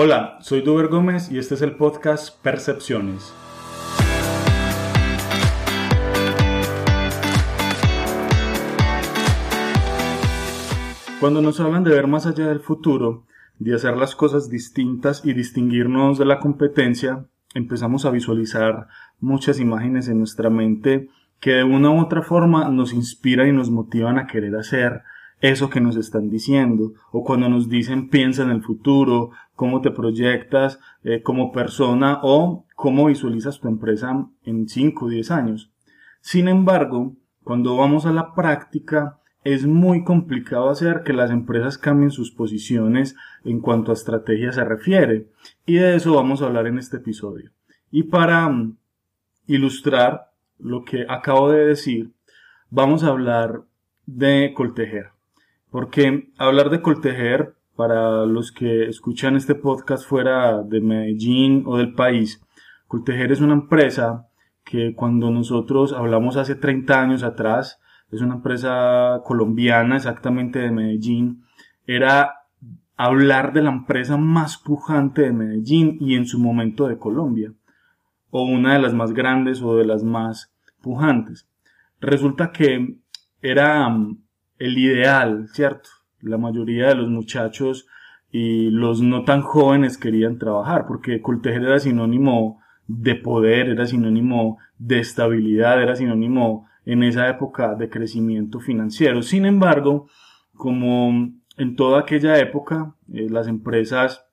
Hola, soy Duber Gómez y este es el podcast Percepciones. Cuando nos hablan de ver más allá del futuro, de hacer las cosas distintas y distinguirnos de la competencia, empezamos a visualizar muchas imágenes en nuestra mente que de una u otra forma nos inspiran y nos motivan a querer hacer eso que nos están diciendo, o cuando nos dicen piensa en el futuro, cómo te proyectas eh, como persona o cómo visualizas tu empresa en 5 o 10 años. Sin embargo, cuando vamos a la práctica, es muy complicado hacer que las empresas cambien sus posiciones en cuanto a estrategia se refiere. Y de eso vamos a hablar en este episodio. Y para mm, ilustrar lo que acabo de decir, vamos a hablar de Coltejer. Porque hablar de Coltejer, para los que escuchan este podcast fuera de Medellín o del país, Coltejer es una empresa que cuando nosotros hablamos hace 30 años atrás, es una empresa colombiana exactamente de Medellín, era hablar de la empresa más pujante de Medellín y en su momento de Colombia, o una de las más grandes o de las más pujantes. Resulta que era mm, el ideal, ¿cierto? La mayoría de los muchachos y los no tan jóvenes querían trabajar, porque Coltejer era sinónimo de poder, era sinónimo de estabilidad, era sinónimo en esa época de crecimiento financiero. Sin embargo, como en toda aquella época, eh, las empresas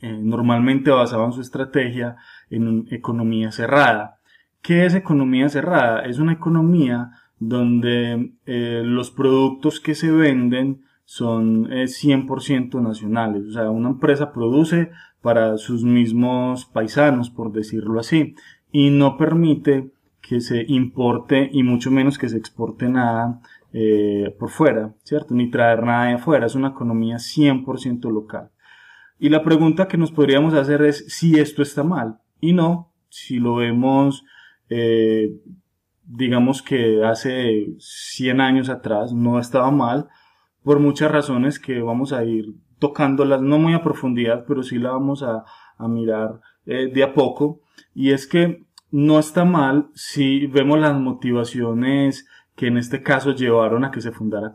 eh, normalmente basaban su estrategia en una economía cerrada. ¿Qué es economía cerrada? Es una economía donde eh, los productos que se venden son 100% nacionales. O sea, una empresa produce para sus mismos paisanos, por decirlo así, y no permite que se importe y mucho menos que se exporte nada eh, por fuera, ¿cierto? Ni traer nada de afuera, es una economía 100% local. Y la pregunta que nos podríamos hacer es si esto está mal. Y no, si lo vemos, eh, digamos que hace 100 años atrás no estaba mal, por muchas razones que vamos a ir tocándolas, no muy a profundidad, pero sí la vamos a, mirar eh, de a poco. Y es que no está mal si vemos las motivaciones que en este caso llevaron a que se fundara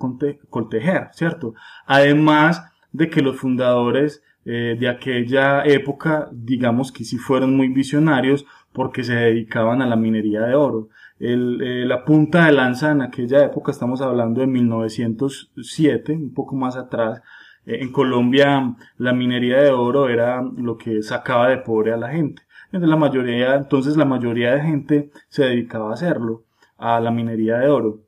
Coltejer, ¿cierto? Además de que los fundadores eh, de aquella época, digamos que sí fueron muy visionarios porque se dedicaban a la minería de oro. El, eh, la punta de lanza en aquella época, estamos hablando de 1907, un poco más atrás, eh, en Colombia la minería de oro era lo que sacaba de pobre a la gente la mayoría, entonces la mayoría de gente se dedicaba a hacerlo, a la minería de oro.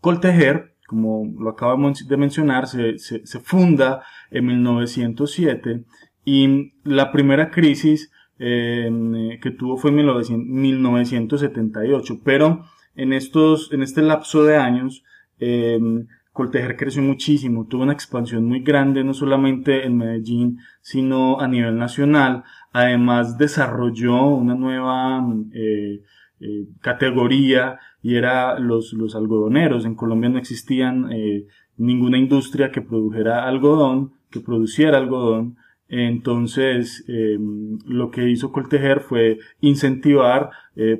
Coltejer, como lo acabamos de mencionar, se, funda en 1907 y la primera crisis em, que tuvo fue en 1978, pero en, estos, en este lapso de años em, Coltejer creció muchísimo, tuvo una expansión muy grande, no solamente en Medellín, sino a nivel nacional. Además desarrolló una nueva eh, eh, categoría y era los, los algodoneros. En Colombia no existían eh, ninguna industria que produjera algodón, que produciera algodón. Entonces, em, lo que hizo Coltejer fue incentivar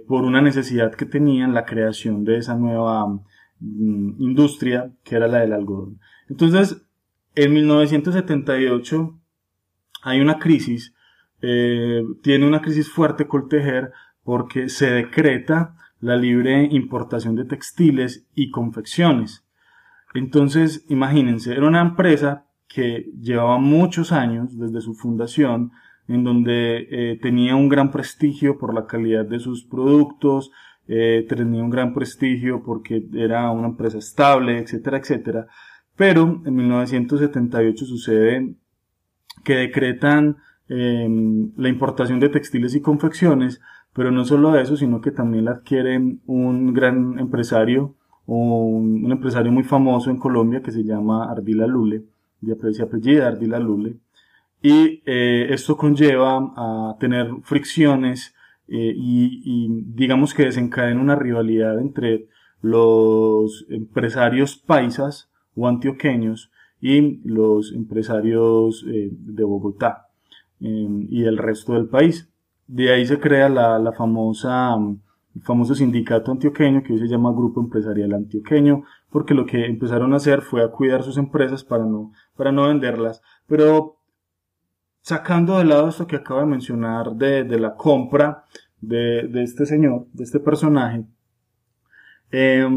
por una necesidad que tenían la creación de esa nueva Mm, industria, que era la del algodón. Entonces, en 1978 hay una crisis, eh, tiene una crisis fuerte Coltejer porque se decreta la libre importación de textiles y confecciones. Entonces, imagínense, era una empresa que llevaba muchos años desde su fundación, en donde eh, tenía un gran prestigio por la calidad de sus productos, eh, tenía un gran prestigio porque era una empresa estable, etcétera, etcétera. Pero en 1978 sucede que decretan em, la importación de textiles y confecciones, pero no solo eso, sino que también la adquiere un gran empresario, un, un empresario muy famoso en Colombia que se llama Ardila Lule, de apellida Ardila Lule, y eh, esto conlleva a tener fricciones eh, y, digamos que desencadena una rivalidad entre los empresarios paisas o antioqueños y los empresarios eh, de Bogotá. y del resto del país. De ahí se crea la, la famosa, el famoso sindicato antioqueño que hoy se llama Grupo Empresarial Antioqueño, porque lo que empezaron a hacer fue a cuidar sus empresas para no, para no venderlas. Pero sacando de lado esto que acabo de mencionar de, de la compra de, de, este señor, de este personaje, eh,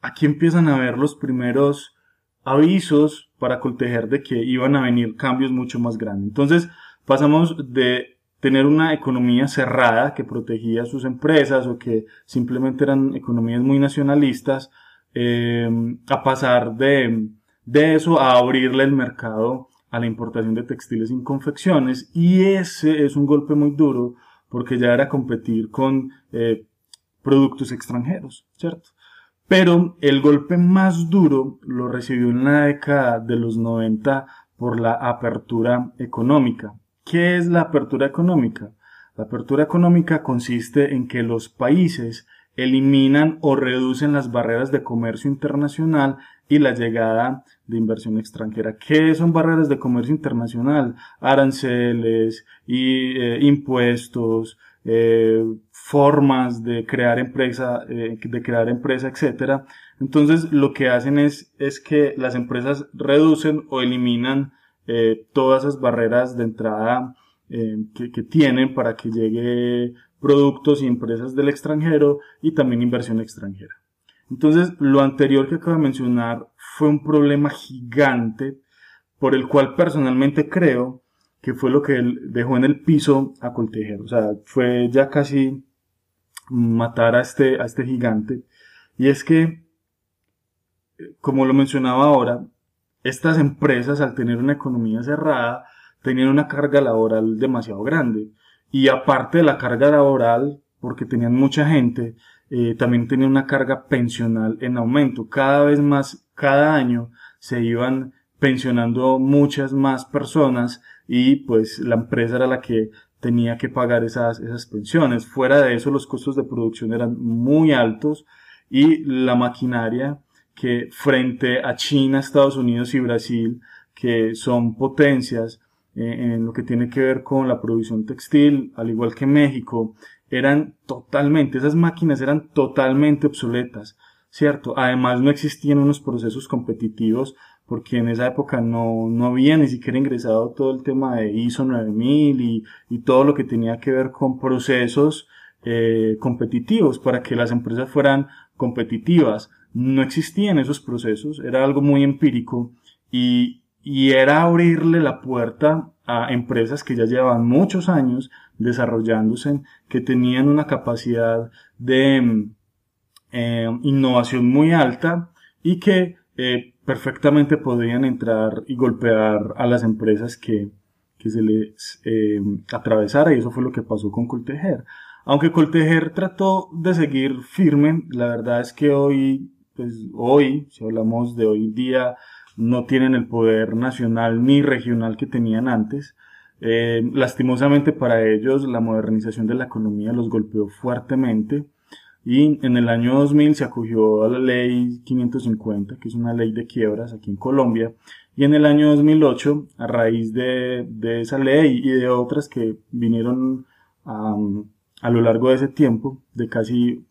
aquí empiezan a ver los primeros avisos para coltejer de que iban a venir cambios mucho más grandes. Entonces pasamos de tener una economía cerrada que protegía a sus empresas o que simplemente eran economías muy nacionalistas eh, a pasar de, de eso a abrirle el mercado a la importación de textiles sin confecciones y ese es un golpe muy duro porque ya era competir con eh, productos extranjeros, ¿cierto? Pero el golpe más duro lo recibió en la década de los 90 por la apertura económica. ¿Qué es la apertura económica? La apertura económica consiste en que los países eliminan o reducen las barreras de comercio internacional y la llegada de inversión extranjera. ¿Qué son barreras de comercio internacional? Aranceles y eh, impuestos, eh, formas de crear empresa, eh, de crear empresa, etcétera. Entonces, lo que hacen es, es que las empresas reducen o eliminan eh, todas esas barreras de entrada eh, que, tienen para que llegue productos y empresas del extranjero y también inversión extranjera. Entonces, lo anterior que acabo de mencionar fue un problema gigante por el cual personalmente creo que fue lo que él dejó en el piso a Coltejer. O sea, fue ya casi matar a este, a este gigante. Y es que, como lo mencionaba ahora, estas empresas al tener una economía cerrada tenían una carga laboral demasiado grande. Y aparte de la carga laboral, porque tenían mucha gente, eh, también tenían una carga pensional en aumento. Cada vez más, cada año se iban pensionando muchas más personas y pues la empresa era la que tenía que pagar esas, esas pensiones. Fuera de eso, los costos de producción eran muy altos y la maquinaria que frente a China, Estados Unidos y Brasil, que son potencias eh, en lo que tiene que ver con la producción textil, al igual que México, eran totalmente, esas máquinas eran totalmente obsoletas, ¿cierto? Además no existían unos procesos competitivos porque en esa época no, no había ni siquiera ingresado todo el tema de ISO 9000 y, y todo lo que tenía que ver con procesos eh, competitivos para que las empresas fueran competitivas. No existían esos procesos, era algo muy empírico y, y era abrirle la puerta a empresas que ya llevaban muchos años desarrollándose, que tenían una capacidad de eh, innovación muy alta y que eh, perfectamente podrían entrar y golpear a las empresas que, que se les eh, atravesara y eso fue lo que pasó con Coltejer. Aunque Coltejer trató de seguir firme, la verdad es que hoy, pues hoy, si hablamos de hoy día, no tienen el poder nacional ni regional que tenían antes. Eh, lastimosamente para ellos, la modernización de la economía los golpeó fuertemente y en el año 2000 se acogió a la ley 550, que es una ley de quiebras aquí en Colombia. Y en el año 2008, a raíz de, de esa ley y de otras que vinieron a lo largo de ese tiempo, de casi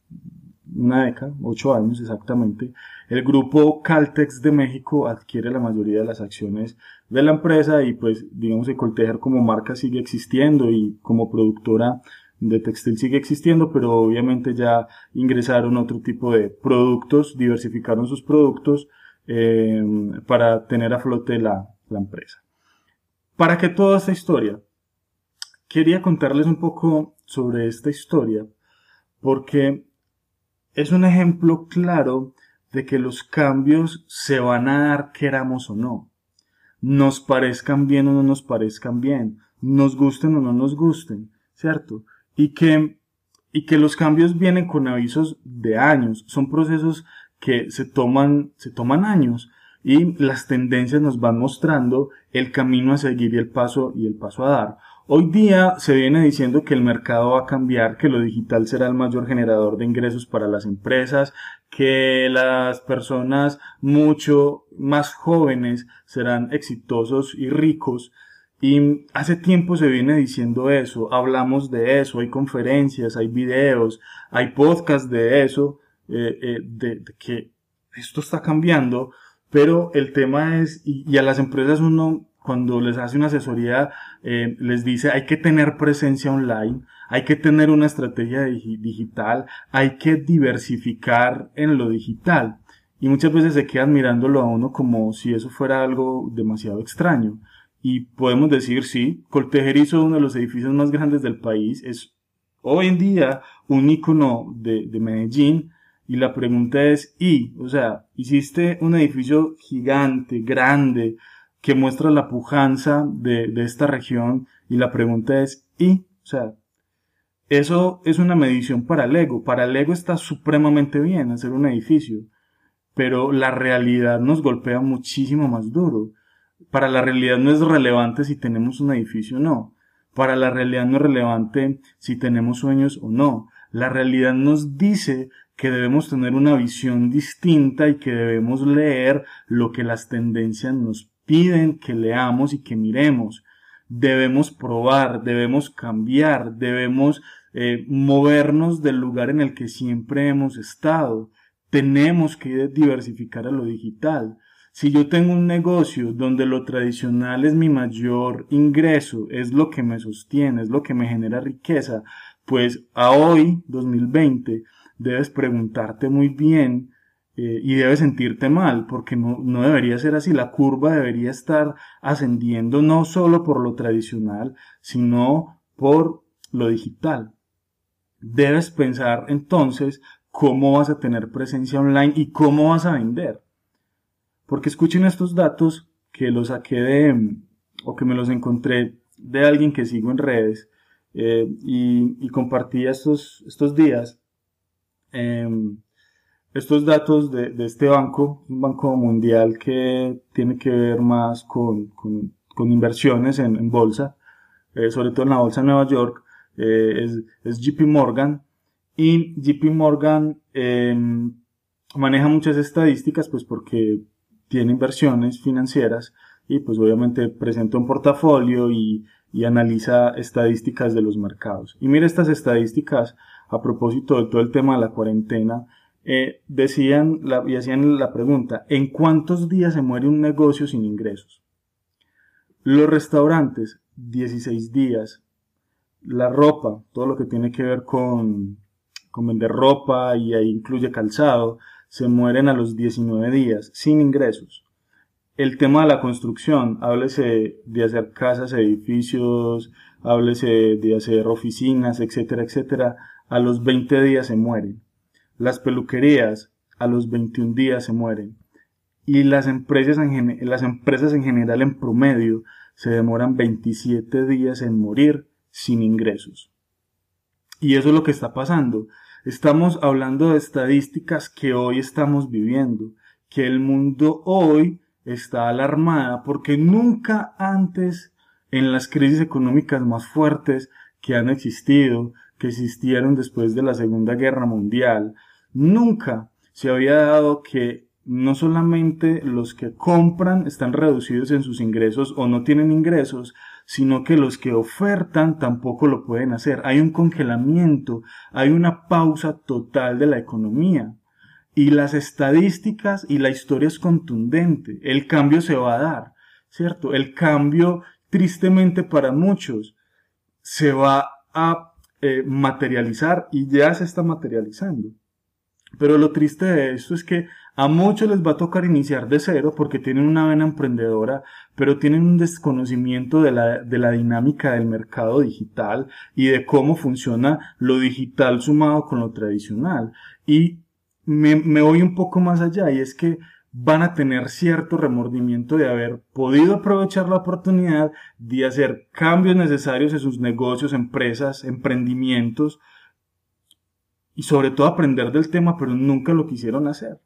una década, ocho años exactamente, el grupo Caltex de México adquiere la mayoría de las acciones de la empresa y pues digamos que Coltejer como marca sigue existiendo y como productora de textil sigue existiendo, pero obviamente ya ingresaron otro tipo de productos, diversificaron sus productos eh, para tener a flote la, la empresa. ¿Para qué toda esta historia? Quería contarles un poco sobre esta historia porque es un ejemplo claro de que los cambios se van a dar queramos o no. Nos parezcan bien o no nos parezcan bien, nos gusten o no nos gusten, ¿cierto? y que, y que los cambios vienen con avisos de años, son procesos que se toman, se toman años y las tendencias nos van mostrando el camino a seguir y el paso y el paso a dar. Hoy día se viene diciendo que el mercado va a cambiar, que lo digital será el mayor generador de ingresos para las empresas, que las personas mucho más jóvenes serán exitosos y ricos. Y hace tiempo se viene diciendo eso, hablamos de eso, hay conferencias, hay videos, hay podcasts de eso, eh, eh, de, que esto está cambiando, pero el tema es, y, a las empresas uno cuando les hace una asesoría eh, les dice hay que tener presencia online, hay que tener una estrategia digital, hay que diversificar en lo digital. Y muchas veces se quedan mirándolo a uno como si eso fuera algo demasiado extraño. Y podemos decir, sí, Coltejerizo, uno de los edificios más grandes del país, es hoy en día un ícono de, de Medellín. Y la pregunta es, ¿y? O sea, hiciste un edificio gigante, grande, que muestra la pujanza de, esta región. Y la pregunta es, ¿y? O sea, eso es una medición para el ego. Para el ego está supremamente bien hacer un edificio, pero la realidad nos golpea muchísimo más duro. Para la realidad no es relevante si tenemos un edificio o no. Para la realidad no es relevante si tenemos sueños o no. La realidad nos dice que debemos tener una visión distinta y que debemos leer lo que las tendencias nos piden que leamos y que miremos. Debemos probar, debemos cambiar, debemos eh, movernos del lugar en el que siempre hemos estado. Tenemos que diversificar a lo digital. Si yo tengo un negocio donde lo tradicional es mi mayor ingreso, es lo que me sostiene, es lo que me genera riqueza, pues a hoy, 2020, debes preguntarte muy bien eh, y debes sentirte mal, porque no, no debería ser así. La curva debería estar ascendiendo no solo por lo tradicional, sino por lo digital. Debes pensar entonces cómo vas a tener presencia online y cómo vas a vender. Porque escuchen estos datos que los saqué de, o que me los encontré de alguien que sigo en redes eh, y, compartí estos, estos días em, estos datos de, este banco, un banco mundial que tiene que ver más con, inversiones en, bolsa, eh, sobre todo en la bolsa de Nueva York, eh, es, es, JP Morgan. Y JP Morgan em, maneja muchas estadísticas, pues porque tiene inversiones financieras y pues obviamente presenta un portafolio y, y analiza estadísticas de los mercados. Y mira estas estadísticas a propósito de todo el tema de la cuarentena. Eh, decían y hacían la pregunta, ¿en cuántos días se muere un negocio sin ingresos? Los restaurantes, 16 días la ropa, todo lo que tiene que ver con, con vender ropa y ahí incluye calzado, se mueren a los 19 días sin ingresos. El tema de la construcción, háblese de hacer casas, edificios, háblese de hacer oficinas, etcétera, etcétera, a los 20 días se mueren. Las peluquerías, a los 21 días se mueren. Y las empresas en, general en promedio se demoran 27 días en morir sin ingresos. Y eso es lo que está pasando. Estamos hablando de estadísticas que hoy estamos viviendo, que el mundo hoy está alarmada porque nunca antes en las crisis económicas más fuertes que han existido, que existieron después de la Segunda Guerra Mundial, nunca se había dado que no solamente los que compran están reducidos en sus ingresos o no tienen ingresos, sino que los que ofertan tampoco lo pueden hacer. Hay un congelamiento, hay una pausa total de la economía. Y las estadísticas y la historia es contundente. El cambio se va a dar, ¿cierto? El cambio, tristemente para muchos, se va a eh, materializar y ya se está materializando. Pero lo triste de esto es que a muchos les va a tocar iniciar de cero porque tienen una vena emprendedora, pero tienen un desconocimiento de la, de la dinámica del mercado digital y de cómo funciona lo digital sumado con lo tradicional. Y me, me voy un poco más allá y es que van a tener cierto remordimiento de haber podido aprovechar la oportunidad de hacer cambios necesarios en sus negocios, empresas, emprendimientos y sobre todo aprender del tema, pero nunca lo quisieron hacer.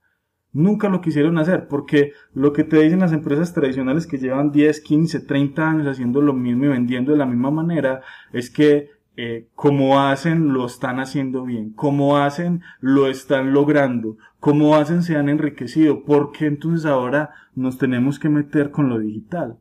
Nunca lo quisieron hacer porque lo que te dicen las empresas tradicionales que llevan 10, 15, 30 años haciendo lo mismo y vendiendo de la misma manera es que eh, como hacen lo están haciendo bien, como hacen lo están logrando, como hacen se han enriquecido, porque entonces ahora nos tenemos que meter con lo digital.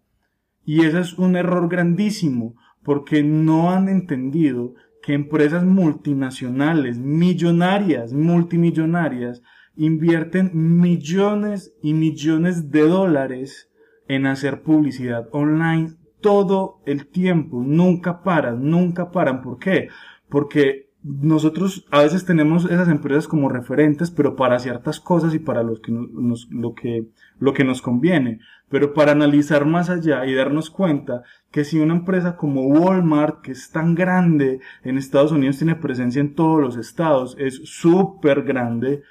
Y ese es un error grandísimo porque no han entendido que empresas multinacionales, millonarias, multimillonarias, invierten millones y millones de dólares en hacer publicidad online todo el tiempo, nunca paran, nunca paran. ¿Por qué? Porque nosotros a veces tenemos esas empresas como referentes, pero para ciertas cosas y para lo que nos, lo que, lo que nos conviene. Pero para analizar más allá y darnos cuenta que si una empresa como Walmart, que es tan grande en Estados Unidos, tiene presencia en todos los estados, es súper grande,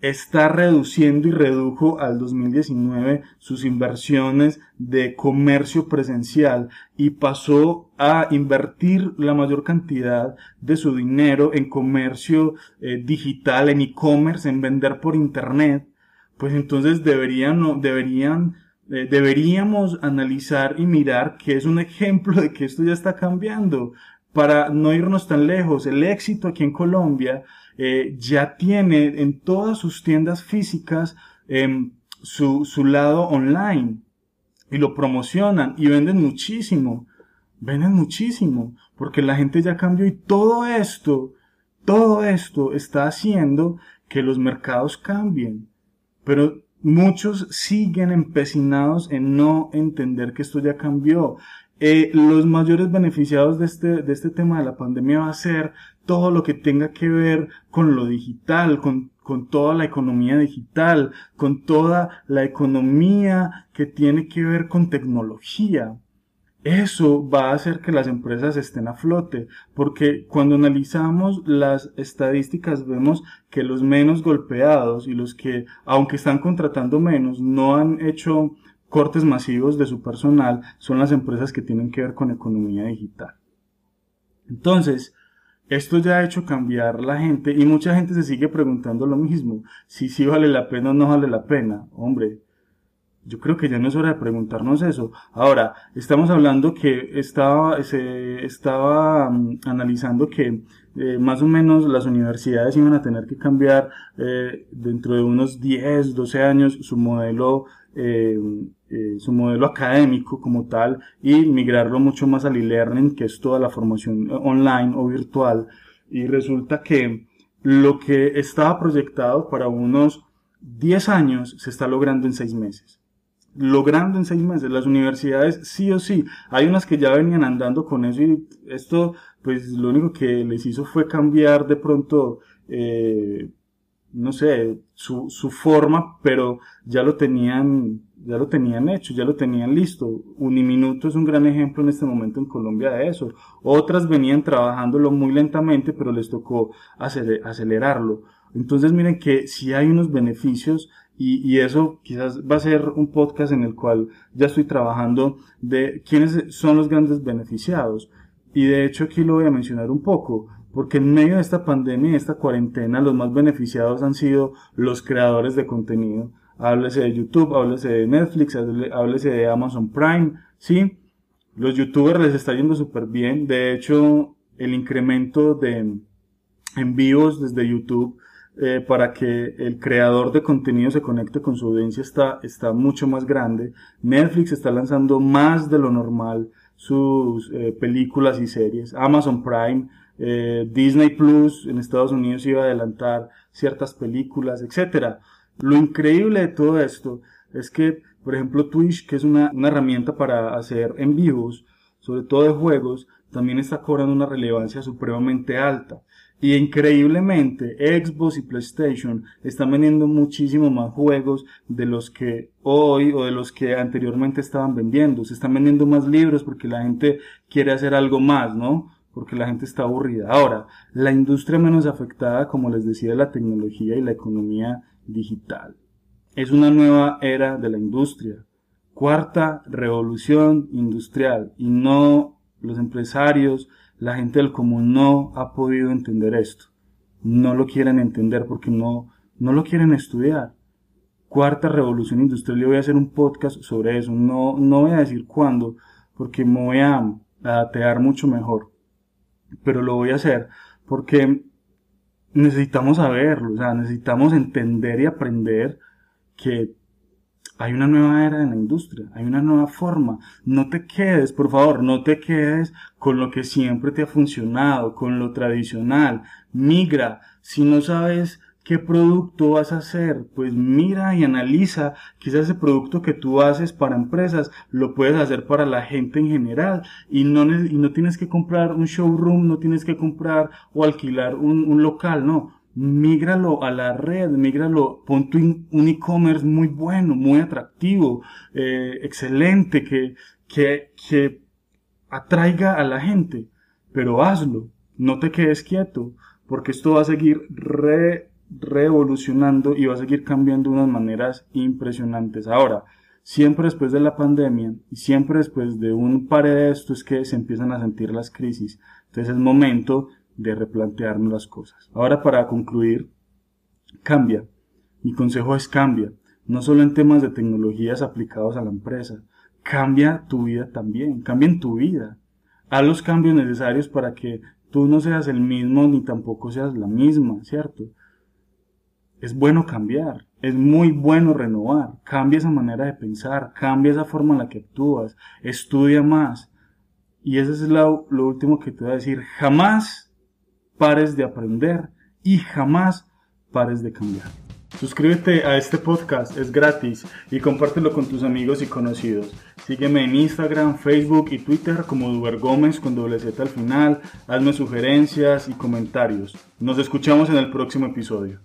está reduciendo y redujo al 2019 sus inversiones de comercio presencial y pasó a invertir la mayor cantidad de su dinero en comercio eh, digital, en e-commerce, en vender por internet, pues entonces deberían, deberían, eh, deberíamos analizar y mirar que es un ejemplo de que esto ya está cambiando. Para no irnos tan lejos, el éxito aquí en Colombia eh, ya tiene en todas sus tiendas físicas em, su, su lado online y lo promocionan y venden muchísimo, venden muchísimo, porque la gente ya cambió y todo esto, todo esto está haciendo que los mercados cambien, pero muchos siguen empecinados en no entender que esto ya cambió. Eh, los mayores beneficiados de este, de este tema de la pandemia va a ser todo lo que tenga que ver con lo digital, con, con toda la economía digital, con toda la economía que tiene que ver con tecnología. Eso va a hacer que las empresas estén a flote, porque cuando analizamos las estadísticas vemos que los menos golpeados y los que, aunque están contratando menos, no han hecho cortes masivos de su personal, son las empresas que tienen que ver con economía digital. Entonces, esto ya ha hecho cambiar la gente y mucha gente se sigue preguntando lo mismo, si sí vale la pena o no vale la pena. Hombre, yo creo que ya no es hora de preguntarnos eso. Ahora, estamos hablando que estaba, se estaba mm, analizando que eh, más o menos las universidades iban a tener que cambiar eh, dentro de unos 10, 12 años su modelo eh, eh, su modelo académico como tal y migrarlo mucho más al e-learning, que es toda la formación online o virtual. Y resulta que lo que estaba proyectado para unos 10 años se está logrando en 6 meses. Logrando en 6 meses. Las universidades sí o sí. Hay unas que ya venían andando con eso y esto pues lo único que les hizo fue cambiar de pronto eh, no sé, su, su forma, pero ya lo tenían ya lo tenían hecho, ya lo tenían listo. Uniminuto es un gran ejemplo en este momento en Colombia de eso. Otras venían trabajándolo muy lentamente, pero les tocó acelerarlo. Entonces miren que si hay unos beneficios y, y, eso quizás va a ser un podcast en el cual ya estoy trabajando de quiénes son los grandes beneficiados. Y de hecho aquí lo voy a mencionar un poco, porque en medio de esta pandemia y esta cuarentena los más beneficiados han sido los creadores de contenido háblese de YouTube, háblese de Netflix, háblese de Amazon Prime, ¿sí? Los youtubers les está yendo súper bien. De hecho, el incremento de envíos desde YouTube eh, para que el creador de contenido se conecte con su audiencia está, está mucho más grande. Netflix está lanzando más de lo normal sus eh, películas y series. Amazon Prime, eh, Disney Plus en Estados Unidos iba a adelantar ciertas películas, etcétera. Lo increíble de todo esto es que, por ejemplo, Twitch, que es una, herramienta para hacer en vivos, sobre todo de juegos, también está cobrando una relevancia supremamente alta. Y increíblemente, Xbox y PlayStation están vendiendo muchísimo más juegos de los que hoy o de los que anteriormente estaban vendiendo. Se están vendiendo más libros porque la gente quiere hacer algo más, ¿no? Porque la gente está aburrida. Ahora, la industria menos afectada, como les decía, la tecnología y la economía digital. Es una nueva era de la industria. Cuarta revolución industrial. Y no los empresarios, la gente del común no ha podido entender esto. No lo quieren entender porque no, no lo quieren estudiar. Cuarta revolución industrial. Yo voy a hacer un podcast sobre eso. No, no voy a decir cuándo porque me voy a, a mucho mejor. Pero lo voy a hacer porque necesitamos saberlo, o sea, necesitamos entender y aprender que hay una nueva era en la industria, hay una nueva forma. No te quedes, por favor, no te quedes con lo que siempre te ha funcionado, con lo tradicional. Migra. Si no sabes qué producto vas a hacer, pues mira y analiza. Quizás ese producto que tú haces para empresas lo puedes hacer para la gente en general. Y no, y no tienes que comprar un showroom, no tienes que comprar o alquilar un, un local, no. Mígralo a la red, mígralo, pon tu un e-commerce muy bueno, muy atractivo, eh, excelente, que, que, que atraiga a la gente, pero hazlo, no te quedes quieto, porque esto va a seguir re, revolucionando y va a seguir cambiando de unas maneras impresionantes. Ahora, siempre después de la pandemia y siempre después de un par de estos que se empiezan a sentir las crisis, entonces es momento de replantearnos las cosas. Ahora para concluir, cambia. Mi consejo es cambia, no solo en temas de tecnologías aplicados a la empresa, cambia tu vida también, cambia en tu vida. Haz los cambios necesarios para que tú no seas el mismo ni tampoco seas la misma, ¿cierto? Es bueno cambiar, es muy bueno renovar, cambia esa manera de pensar, cambia esa forma en la que actúas, estudia más. Y eso es lo, lo último que te voy a decir, jamás pares de aprender y jamás pares de cambiar. Suscríbete a este podcast, es gratis y compártelo con tus amigos y conocidos. Sígueme en Instagram, Facebook y Twitter como Duber Gómez con doble Z al final. Hazme sugerencias y comentarios. Nos escuchamos en el próximo episodio.